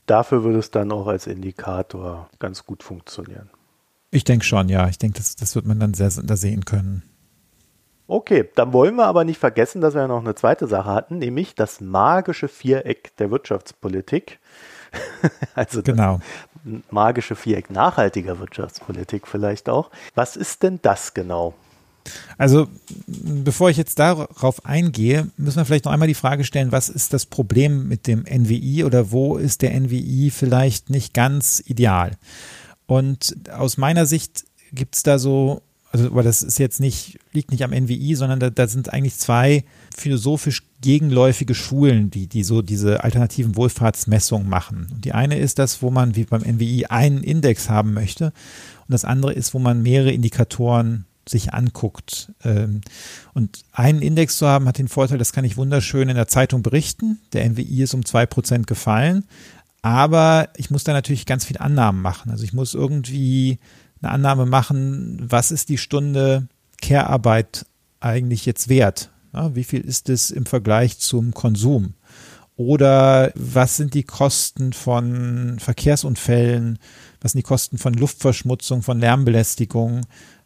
Dafür würde es dann auch als Indikator ganz gut funktionieren. Ich denke schon, ja. Ich denke, das, das wird man dann sehr, sehr sehen können. Okay, dann wollen wir aber nicht vergessen, dass wir noch eine zweite Sache hatten, nämlich das magische Viereck der Wirtschaftspolitik. also genau. das magische Viereck nachhaltiger Wirtschaftspolitik vielleicht auch. Was ist denn das genau? Also, bevor ich jetzt darauf eingehe, müssen wir vielleicht noch einmal die Frage stellen, was ist das Problem mit dem NWI oder wo ist der NWI vielleicht nicht ganz ideal? Und aus meiner Sicht gibt es da so also aber das ist jetzt nicht, liegt nicht am NWI, sondern da, da sind eigentlich zwei philosophisch gegenläufige Schulen, die, die so diese alternativen Wohlfahrtsmessungen machen. Und die eine ist das, wo man wie beim NWI einen Index haben möchte. Und das andere ist, wo man mehrere Indikatoren sich anguckt. Ähm, und einen Index zu haben, hat den Vorteil, das kann ich wunderschön in der Zeitung berichten. Der NWI ist um zwei Prozent gefallen. Aber ich muss da natürlich ganz viel Annahmen machen. Also ich muss irgendwie eine Annahme machen, was ist die Stunde Care-Arbeit eigentlich jetzt wert? Ja, wie viel ist es im Vergleich zum Konsum? Oder was sind die Kosten von Verkehrsunfällen? Was sind die Kosten von Luftverschmutzung, von Lärmbelästigung,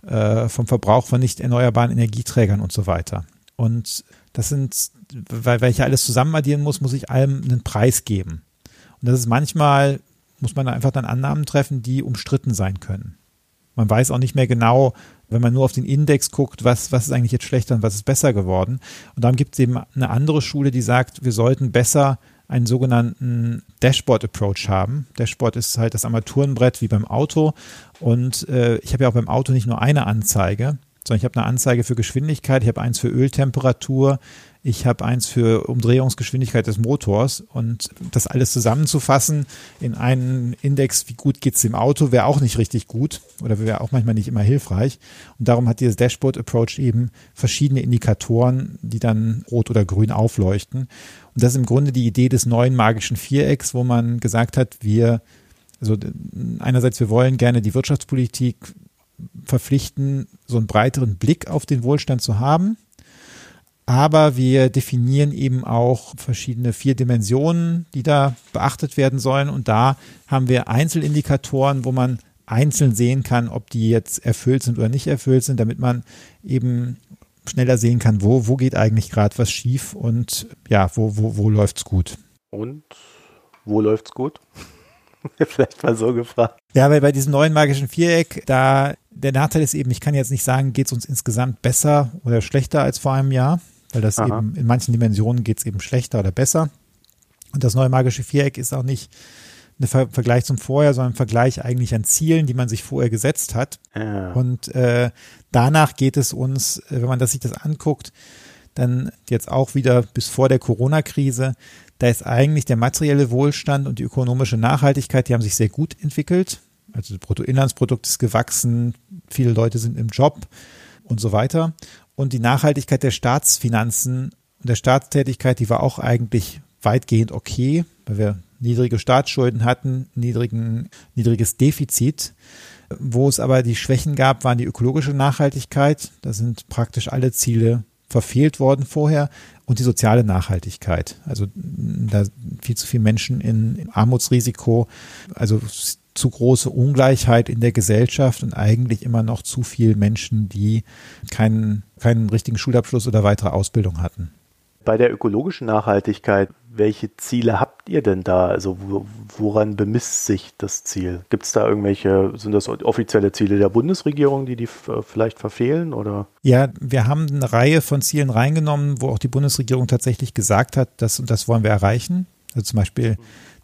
äh, vom Verbrauch von nicht erneuerbaren Energieträgern und so weiter? Und das sind, weil, weil ich ja alles zusammen addieren muss, muss ich allem einen Preis geben. Und das ist manchmal, muss man einfach dann Annahmen treffen, die umstritten sein können. Man weiß auch nicht mehr genau, wenn man nur auf den Index guckt, was, was ist eigentlich jetzt schlechter und was ist besser geworden. Und dann gibt es eben eine andere Schule, die sagt, wir sollten besser einen sogenannten Dashboard-Approach haben. Dashboard ist halt das Armaturenbrett wie beim Auto. Und äh, ich habe ja auch beim Auto nicht nur eine Anzeige, sondern ich habe eine Anzeige für Geschwindigkeit, ich habe eins für Öltemperatur, ich habe eins für Umdrehungsgeschwindigkeit des Motors und das alles zusammenzufassen in einen Index, wie gut geht es dem Auto, wäre auch nicht richtig gut oder wäre auch manchmal nicht immer hilfreich. Und darum hat dieses Dashboard-Approach eben verschiedene Indikatoren, die dann rot oder grün aufleuchten. Und das ist im Grunde die Idee des neuen magischen Vierecks, wo man gesagt hat, wir, also einerseits, wir wollen gerne die Wirtschaftspolitik verpflichten, so einen breiteren Blick auf den Wohlstand zu haben aber wir definieren eben auch verschiedene vier Dimensionen, die da beachtet werden sollen. Und da haben wir Einzelindikatoren, wo man einzeln sehen kann, ob die jetzt erfüllt sind oder nicht erfüllt sind, damit man eben schneller sehen kann, wo, wo geht eigentlich gerade was schief und ja, wo, wo, wo läuft's gut. Und wo läuft's gut? Vielleicht mal so gefragt. Ja, weil bei diesem neuen magischen Viereck, da der Nachteil ist eben, ich kann jetzt nicht sagen, geht es uns insgesamt besser oder schlechter als vor einem Jahr, weil das Aha. eben in manchen Dimensionen geht es eben schlechter oder besser. Und das neue magische Viereck ist auch nicht ein Ver Vergleich zum Vorher, sondern ein Vergleich eigentlich an Zielen, die man sich vorher gesetzt hat. Ja. Und äh, danach geht es uns, äh, wenn man das, sich das anguckt, dann jetzt auch wieder bis vor der Corona-Krise, da ist eigentlich der materielle Wohlstand und die ökonomische Nachhaltigkeit, die haben sich sehr gut entwickelt. Also das Bruttoinlandsprodukt ist gewachsen, viele Leute sind im Job und so weiter. Und die Nachhaltigkeit der Staatsfinanzen und der Staatstätigkeit, die war auch eigentlich weitgehend okay, weil wir niedrige Staatsschulden hatten, niedrigen, niedriges Defizit. Wo es aber die Schwächen gab, waren die ökologische Nachhaltigkeit. Da sind praktisch alle Ziele verfehlt worden vorher und die soziale Nachhaltigkeit. Also da viel zu viele Menschen in Armutsrisiko, also zu große Ungleichheit in der Gesellschaft und eigentlich immer noch zu viele Menschen, die keinen, keinen richtigen Schulabschluss oder weitere Ausbildung hatten. Bei der ökologischen Nachhaltigkeit welche Ziele habt ihr denn da? Also woran bemisst sich das Ziel? Gibt es da irgendwelche, sind das offizielle Ziele der Bundesregierung, die die vielleicht verfehlen oder? Ja, wir haben eine Reihe von Zielen reingenommen, wo auch die Bundesregierung tatsächlich gesagt hat, das und das wollen wir erreichen. Also zum Beispiel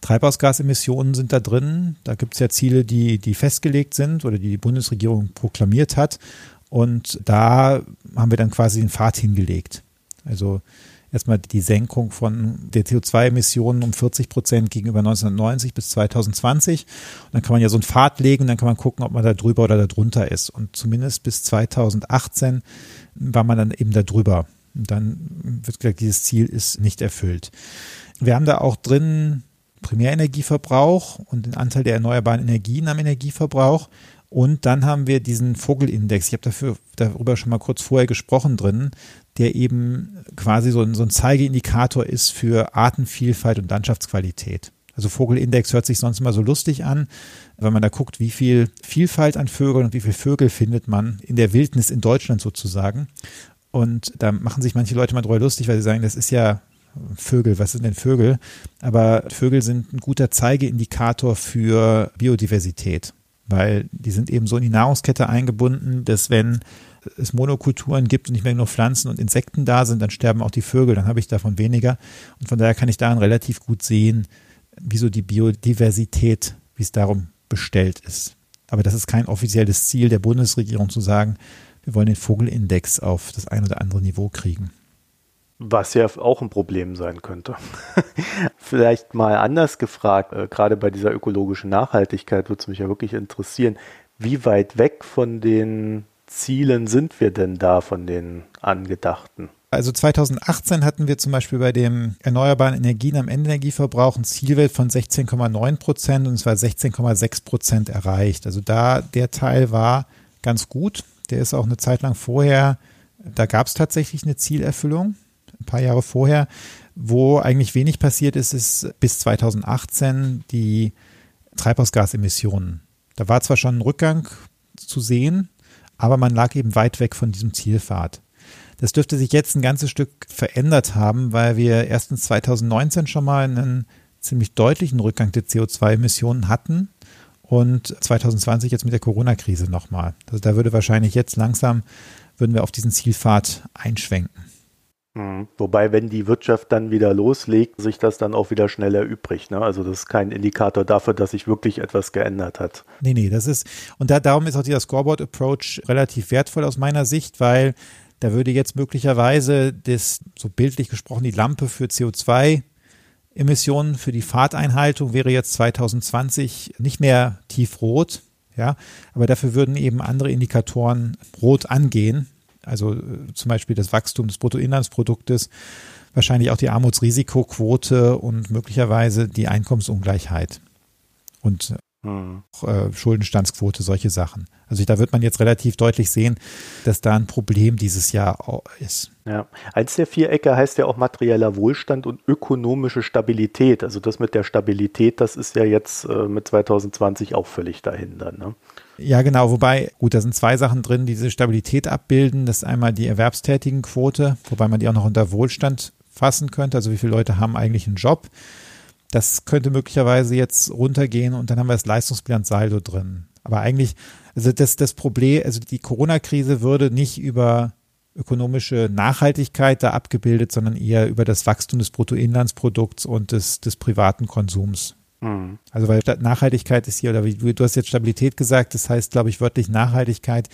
Treibhausgasemissionen sind da drin. Da gibt es ja Ziele, die, die festgelegt sind oder die die Bundesregierung proklamiert hat. Und da haben wir dann quasi den Pfad hingelegt. Also erstmal die Senkung von der CO2-Emissionen um 40 Prozent gegenüber 1990 bis 2020. Und dann kann man ja so einen Pfad legen, dann kann man gucken, ob man da drüber oder da drunter ist. Und zumindest bis 2018 war man dann eben da drüber. Und dann wird gesagt, dieses Ziel ist nicht erfüllt. Wir haben da auch drin Primärenergieverbrauch und den Anteil der erneuerbaren Energien am Energieverbrauch. Und dann haben wir diesen Vogelindex. Ich habe dafür darüber schon mal kurz vorher gesprochen drin, der eben quasi so ein, so ein Zeigeindikator ist für Artenvielfalt und Landschaftsqualität. Also Vogelindex hört sich sonst immer so lustig an, wenn man da guckt, wie viel Vielfalt an Vögeln und wie viele Vögel findet man in der Wildnis in Deutschland sozusagen. Und da machen sich manche Leute mal drüber lustig, weil sie sagen, das ist ja Vögel, was sind denn Vögel? Aber Vögel sind ein guter Zeigeindikator für Biodiversität, weil die sind eben so in die Nahrungskette eingebunden, dass wenn es Monokulturen gibt und nicht mehr nur Pflanzen und Insekten da sind, dann sterben auch die Vögel, dann habe ich davon weniger. Und von daher kann ich daran relativ gut sehen, wieso die Biodiversität, wie es darum bestellt ist. Aber das ist kein offizielles Ziel der Bundesregierung zu sagen, wir wollen den Vogelindex auf das ein oder andere Niveau kriegen. Was ja auch ein Problem sein könnte. Vielleicht mal anders gefragt, äh, gerade bei dieser ökologischen Nachhaltigkeit würde es mich ja wirklich interessieren, wie weit weg von den Zielen sind wir denn da von den angedachten? Also 2018 hatten wir zum Beispiel bei dem erneuerbaren Energien am Endenergieverbrauch ein Zielwert von 16,9 Prozent und es war 16,6 Prozent erreicht. Also da der Teil war ganz gut. Der ist auch eine Zeit lang vorher, da gab es tatsächlich eine Zielerfüllung, ein paar Jahre vorher. Wo eigentlich wenig passiert ist, ist bis 2018 die Treibhausgasemissionen. Da war zwar schon ein Rückgang zu sehen, aber man lag eben weit weg von diesem Zielpfad. Das dürfte sich jetzt ein ganzes Stück verändert haben, weil wir erstens 2019 schon mal einen ziemlich deutlichen Rückgang der CO2-Emissionen hatten und 2020 jetzt mit der Corona-Krise nochmal. Also da würde wahrscheinlich jetzt langsam, würden wir auf diesen Zielpfad einschwenken. Mhm. Wobei, wenn die Wirtschaft dann wieder loslegt, sich das dann auch wieder schneller übrig. Ne? Also das ist kein Indikator dafür, dass sich wirklich etwas geändert hat. Nee, nee, das ist, und da, darum ist auch dieser Scoreboard-Approach relativ wertvoll aus meiner Sicht, weil da würde jetzt möglicherweise das, so bildlich gesprochen, die Lampe für CO2 Emissionen für die Fahrteinhaltung wäre jetzt 2020 nicht mehr tiefrot, ja, aber dafür würden eben andere Indikatoren rot angehen, also äh, zum Beispiel das Wachstum des Bruttoinlandsproduktes, wahrscheinlich auch die Armutsrisikoquote und möglicherweise die Einkommensungleichheit und hm. äh, Schuldenstandsquote, solche Sachen. Also da wird man jetzt relativ deutlich sehen, dass da ein Problem dieses Jahr ist. Ja, eins der Vierecke heißt ja auch materieller Wohlstand und ökonomische Stabilität. Also das mit der Stabilität, das ist ja jetzt äh, mit 2020 auch völlig dahinter. Ne? Ja, genau. Wobei, gut, da sind zwei Sachen drin, die diese Stabilität abbilden. Das ist einmal die Erwerbstätigenquote, wobei man die auch noch unter Wohlstand fassen könnte. Also wie viele Leute haben eigentlich einen Job? Das könnte möglicherweise jetzt runtergehen und dann haben wir das Leistungsbilanzsaldo drin. Aber eigentlich, also das, das Problem, also die Corona-Krise würde nicht über ökonomische Nachhaltigkeit da abgebildet, sondern eher über das Wachstum des Bruttoinlandsprodukts und des, des privaten Konsums. Mhm. Also weil Nachhaltigkeit ist hier, oder wie du hast jetzt Stabilität gesagt, das heißt, glaube ich, wörtlich Nachhaltigkeit.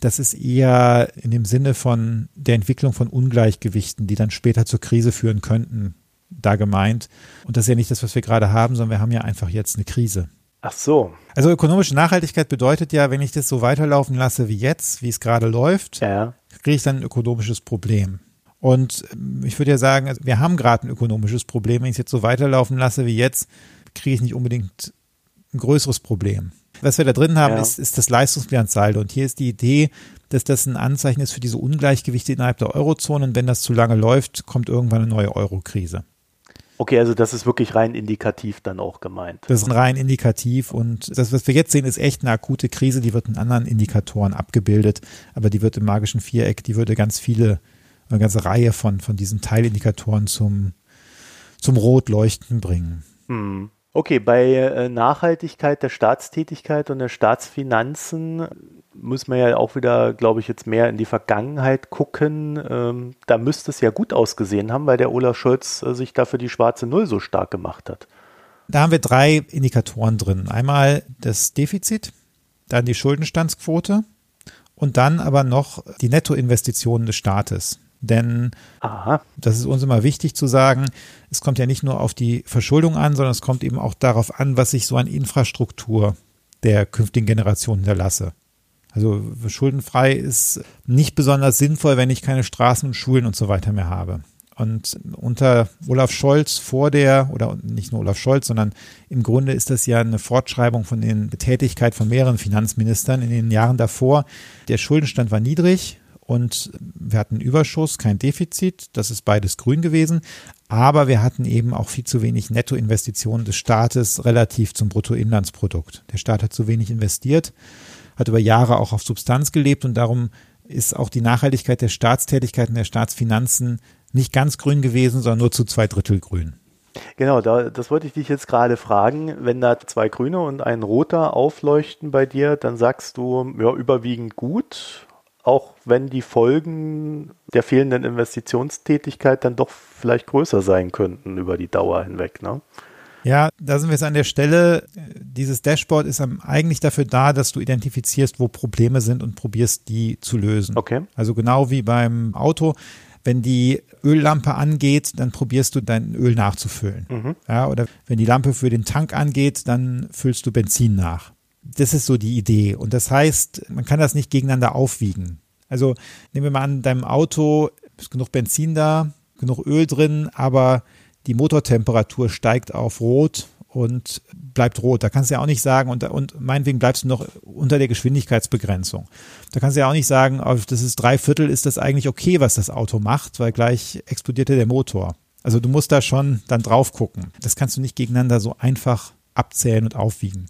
Das ist eher in dem Sinne von der Entwicklung von Ungleichgewichten, die dann später zur Krise führen könnten, da gemeint. Und das ist ja nicht das, was wir gerade haben, sondern wir haben ja einfach jetzt eine Krise. Ach so. Also ökonomische Nachhaltigkeit bedeutet ja, wenn ich das so weiterlaufen lasse wie jetzt, wie es gerade läuft, ja. kriege ich dann ein ökonomisches Problem. Und ähm, ich würde ja sagen, also wir haben gerade ein ökonomisches Problem. Wenn ich es jetzt so weiterlaufen lasse wie jetzt, kriege ich nicht unbedingt ein größeres Problem. Was wir da drin haben, ja. ist, ist das Leistungsbilanzsaldo. Und hier ist die Idee, dass das ein Anzeichen ist für diese Ungleichgewichte innerhalb der Eurozone. Und wenn das zu lange läuft, kommt irgendwann eine neue Euro-Krise. Okay, also das ist wirklich rein indikativ dann auch gemeint. Das ist rein indikativ und das, was wir jetzt sehen, ist echt eine akute Krise, die wird in anderen Indikatoren abgebildet, aber die wird im magischen Viereck, die würde ganz viele, eine ganze Reihe von, von diesen Teilindikatoren zum, zum Rotleuchten bringen. Hm. Okay, bei äh, Nachhaltigkeit der Staatstätigkeit und der Staatsfinanzen muss man ja auch wieder, glaube ich, jetzt mehr in die Vergangenheit gucken. Ähm, da müsste es ja gut ausgesehen haben, weil der Olaf Scholz äh, sich dafür die schwarze Null so stark gemacht hat. Da haben wir drei Indikatoren drin. Einmal das Defizit, dann die Schuldenstandsquote und dann aber noch die Nettoinvestitionen des Staates. Denn Aha. das ist uns immer wichtig zu sagen, es kommt ja nicht nur auf die Verschuldung an, sondern es kommt eben auch darauf an, was ich so an Infrastruktur der künftigen Generation hinterlasse. Also schuldenfrei ist nicht besonders sinnvoll, wenn ich keine Straßen und Schulen und so weiter mehr habe. Und unter Olaf Scholz vor der, oder nicht nur Olaf Scholz, sondern im Grunde ist das ja eine Fortschreibung von den Tätigkeit von mehreren Finanzministern in den Jahren davor. Der Schuldenstand war niedrig, und wir hatten Überschuss, kein Defizit. Das ist beides grün gewesen. Aber wir hatten eben auch viel zu wenig Nettoinvestitionen des Staates relativ zum Bruttoinlandsprodukt. Der Staat hat zu wenig investiert, hat über Jahre auch auf Substanz gelebt und darum ist auch die Nachhaltigkeit der Staatstätigkeiten, der Staatsfinanzen nicht ganz grün gewesen, sondern nur zu zwei Drittel grün. Genau, da, das wollte ich dich jetzt gerade fragen. Wenn da zwei grüne und ein roter aufleuchten bei dir, dann sagst du, ja, überwiegend gut auch wenn die Folgen der fehlenden Investitionstätigkeit dann doch vielleicht größer sein könnten über die Dauer hinweg. Ne? Ja, da sind wir jetzt an der Stelle. Dieses Dashboard ist eigentlich dafür da, dass du identifizierst, wo Probleme sind und probierst, die zu lösen. Okay. Also genau wie beim Auto. Wenn die Öllampe angeht, dann probierst du dein Öl nachzufüllen. Mhm. Ja, oder wenn die Lampe für den Tank angeht, dann füllst du Benzin nach das ist so die Idee. Und das heißt, man kann das nicht gegeneinander aufwiegen. Also nehmen wir mal an, deinem Auto ist genug Benzin da, genug Öl drin, aber die Motortemperatur steigt auf Rot und bleibt rot. Da kannst du ja auch nicht sagen, und, und meinetwegen bleibst du noch unter der Geschwindigkeitsbegrenzung. Da kannst du ja auch nicht sagen, das ist drei Viertel, ist das eigentlich okay, was das Auto macht, weil gleich explodiert ja der Motor. Also du musst da schon dann drauf gucken. Das kannst du nicht gegeneinander so einfach abzählen und aufwiegen.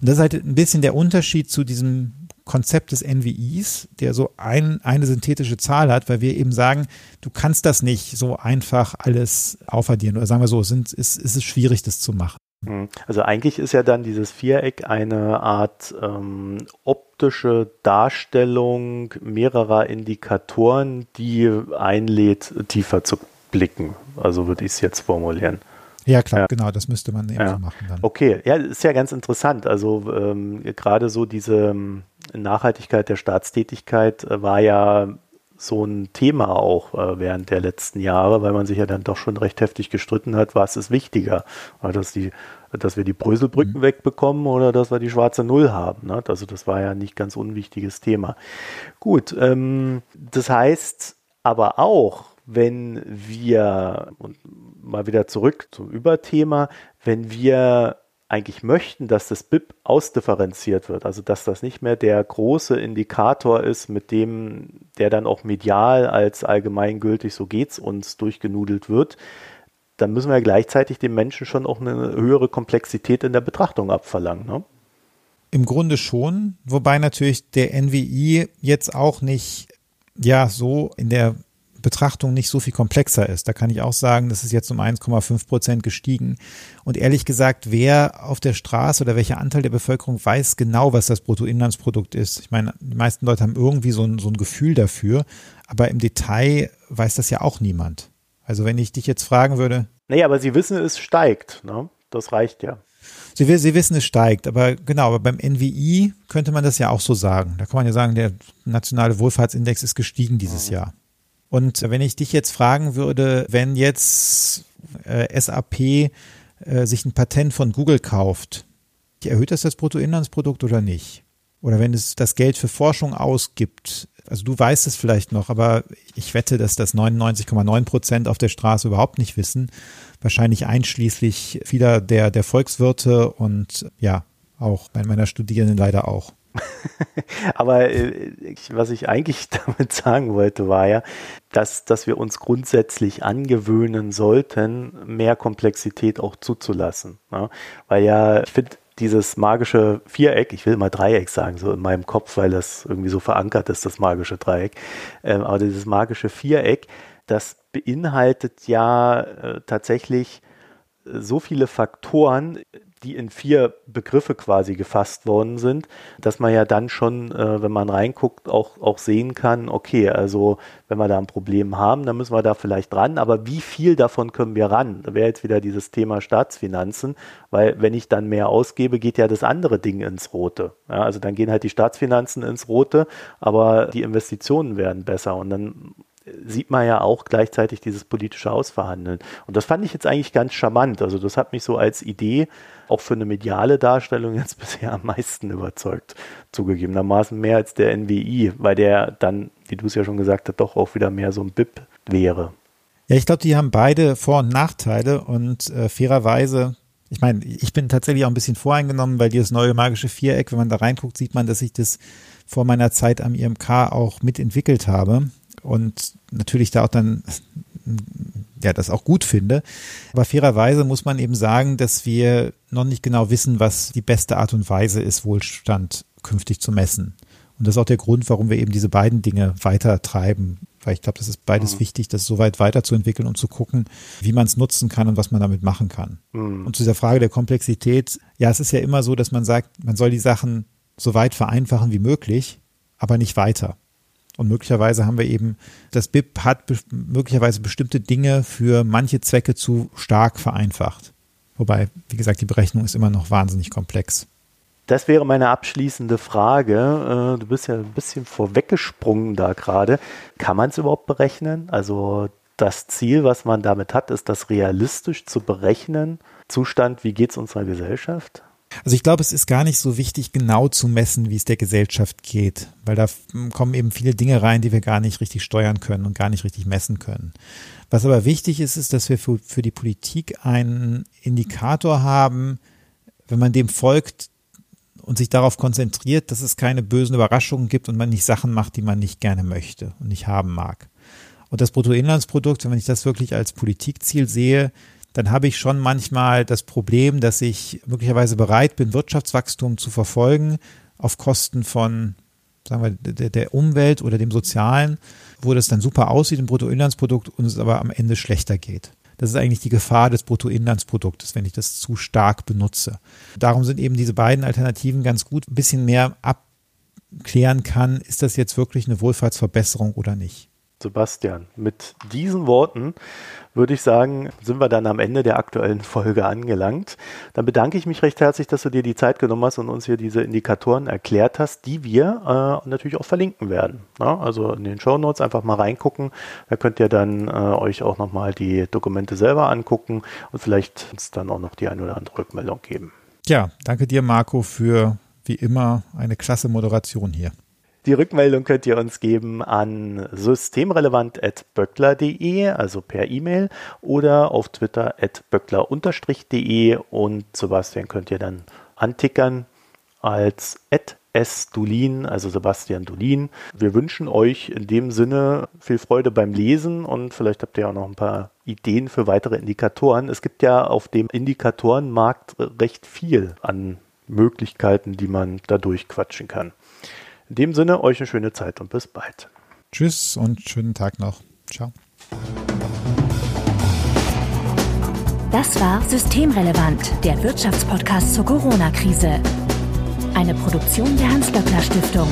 Und das ist halt ein bisschen der Unterschied zu diesem Konzept des NWIs, der so ein, eine synthetische Zahl hat, weil wir eben sagen, du kannst das nicht so einfach alles aufaddieren. Oder sagen wir so, es ist, ist, ist es schwierig, das zu machen. Mhm. Also eigentlich ist ja dann dieses Viereck eine Art ähm, optische Darstellung mehrerer Indikatoren, die einlädt, tiefer zu blicken. Also würde ich es jetzt formulieren. Ja, klar, ja. genau, das müsste man eben ja. so machen dann. Okay, ja, ist ja ganz interessant. Also ähm, gerade so diese ähm, Nachhaltigkeit der Staatstätigkeit äh, war ja so ein Thema auch äh, während der letzten Jahre, weil man sich ja dann doch schon recht heftig gestritten hat, was ist wichtiger, dass, die, dass wir die Bröselbrücken mhm. wegbekommen oder dass wir die schwarze Null haben. Ne? Also das war ja nicht ganz unwichtiges Thema. Gut, ähm, das heißt aber auch, wenn wir, und mal wieder zurück zum Überthema, wenn wir eigentlich möchten, dass das BIP ausdifferenziert wird, also dass das nicht mehr der große Indikator ist, mit dem der dann auch medial als allgemeingültig, so geht's uns, durchgenudelt wird, dann müssen wir gleichzeitig dem Menschen schon auch eine höhere Komplexität in der Betrachtung abverlangen. Ne? Im Grunde schon, wobei natürlich der NWI jetzt auch nicht ja so in der Betrachtung nicht so viel komplexer ist. Da kann ich auch sagen, das ist jetzt um 1,5 Prozent gestiegen. Und ehrlich gesagt, wer auf der Straße oder welcher Anteil der Bevölkerung weiß genau, was das Bruttoinlandsprodukt ist? Ich meine, die meisten Leute haben irgendwie so ein, so ein Gefühl dafür, aber im Detail weiß das ja auch niemand. Also wenn ich dich jetzt fragen würde. Nee, aber Sie wissen, es steigt. Ne? Das reicht ja. Sie, Sie wissen, es steigt, aber genau, aber beim NWI könnte man das ja auch so sagen. Da kann man ja sagen, der nationale Wohlfahrtsindex ist gestiegen dieses mhm. Jahr. Und wenn ich dich jetzt fragen würde, wenn jetzt äh, SAP äh, sich ein Patent von Google kauft, erhöht das das Bruttoinlandsprodukt oder nicht? Oder wenn es das Geld für Forschung ausgibt, also du weißt es vielleicht noch, aber ich wette, dass das 99,9 Prozent auf der Straße überhaupt nicht wissen. Wahrscheinlich einschließlich vieler der, der Volkswirte und ja, auch bei meiner Studierenden leider auch. Aber äh, was ich eigentlich damit sagen wollte, war ja, dass, dass wir uns grundsätzlich angewöhnen sollten, mehr Komplexität auch zuzulassen. Ne? Weil ja, ich finde, dieses magische Viereck, ich will mal Dreieck sagen, so in meinem Kopf, weil das irgendwie so verankert ist, das magische Dreieck, ähm, aber dieses magische Viereck, das beinhaltet ja äh, tatsächlich so viele Faktoren, die in vier Begriffe quasi gefasst worden sind, dass man ja dann schon, äh, wenn man reinguckt, auch, auch sehen kann, okay, also wenn wir da ein Problem haben, dann müssen wir da vielleicht dran, aber wie viel davon können wir ran? Da wäre jetzt wieder dieses Thema Staatsfinanzen, weil wenn ich dann mehr ausgebe, geht ja das andere Ding ins Rote. Ja, also dann gehen halt die Staatsfinanzen ins Rote, aber die Investitionen werden besser und dann sieht man ja auch gleichzeitig dieses politische Ausverhandeln. Und das fand ich jetzt eigentlich ganz charmant. Also das hat mich so als Idee auch für eine mediale Darstellung jetzt bisher am meisten überzeugt, zugegebenermaßen mehr als der NWI, weil der dann, wie du es ja schon gesagt hast, doch auch wieder mehr so ein BIP wäre. Ja, ich glaube, die haben beide Vor- und Nachteile und äh, fairerweise, ich meine, ich bin tatsächlich auch ein bisschen voreingenommen, weil dieses neue magische Viereck, wenn man da reinguckt, sieht man, dass ich das vor meiner Zeit am IMK auch mitentwickelt habe und natürlich da auch dann ja das auch gut finde. Aber fairerweise muss man eben sagen, dass wir noch nicht genau wissen, was die beste Art und Weise ist, Wohlstand künftig zu messen. Und das ist auch der Grund, warum wir eben diese beiden Dinge weiter treiben. Weil ich glaube, das ist beides mhm. wichtig, das so weit weiterzuentwickeln und zu gucken, wie man es nutzen kann und was man damit machen kann. Mhm. Und zu dieser Frage der Komplexität, ja, es ist ja immer so, dass man sagt, man soll die Sachen so weit vereinfachen wie möglich, aber nicht weiter. Und möglicherweise haben wir eben, das BIP hat be möglicherweise bestimmte Dinge für manche Zwecke zu stark vereinfacht. Wobei, wie gesagt, die Berechnung ist immer noch wahnsinnig komplex. Das wäre meine abschließende Frage. Äh, du bist ja ein bisschen vorweggesprungen da gerade. Kann man es überhaupt berechnen? Also das Ziel, was man damit hat, ist das realistisch zu berechnen? Zustand, wie geht es unserer Gesellschaft? Also ich glaube, es ist gar nicht so wichtig, genau zu messen, wie es der Gesellschaft geht, weil da kommen eben viele Dinge rein, die wir gar nicht richtig steuern können und gar nicht richtig messen können. Was aber wichtig ist, ist, dass wir für, für die Politik einen Indikator haben, wenn man dem folgt und sich darauf konzentriert, dass es keine bösen Überraschungen gibt und man nicht Sachen macht, die man nicht gerne möchte und nicht haben mag. Und das Bruttoinlandsprodukt, wenn ich das wirklich als Politikziel sehe, dann habe ich schon manchmal das Problem, dass ich möglicherweise bereit bin, Wirtschaftswachstum zu verfolgen auf Kosten von, sagen wir, der, der Umwelt oder dem Sozialen, wo das dann super aussieht im Bruttoinlandsprodukt und es aber am Ende schlechter geht. Das ist eigentlich die Gefahr des Bruttoinlandsproduktes, wenn ich das zu stark benutze. Darum sind eben diese beiden Alternativen ganz gut, ein bisschen mehr abklären kann, ist das jetzt wirklich eine Wohlfahrtsverbesserung oder nicht. Sebastian, mit diesen Worten würde ich sagen, sind wir dann am Ende der aktuellen Folge angelangt. Dann bedanke ich mich recht herzlich, dass du dir die Zeit genommen hast und uns hier diese Indikatoren erklärt hast, die wir äh, natürlich auch verlinken werden. Ja, also in den Show Notes einfach mal reingucken. Da könnt ihr dann äh, euch auch nochmal die Dokumente selber angucken und vielleicht uns dann auch noch die eine oder andere Rückmeldung geben. Ja, danke dir, Marco, für wie immer eine klasse Moderation hier. Die Rückmeldung könnt ihr uns geben an systemrelevant.böckler.de, also per E-Mail oder auf Twitter at böckler-de und Sebastian könnt ihr dann antickern als at Dulin, also Sebastian Dulin. Wir wünschen euch in dem Sinne viel Freude beim Lesen und vielleicht habt ihr auch noch ein paar Ideen für weitere Indikatoren. Es gibt ja auf dem Indikatorenmarkt recht viel an Möglichkeiten, die man da durchquatschen kann. In dem Sinne, euch eine schöne Zeit und bis bald. Tschüss und schönen Tag noch. Ciao. Das war Systemrelevant, der Wirtschaftspodcast zur Corona-Krise. Eine Produktion der Hans-Böckler-Stiftung.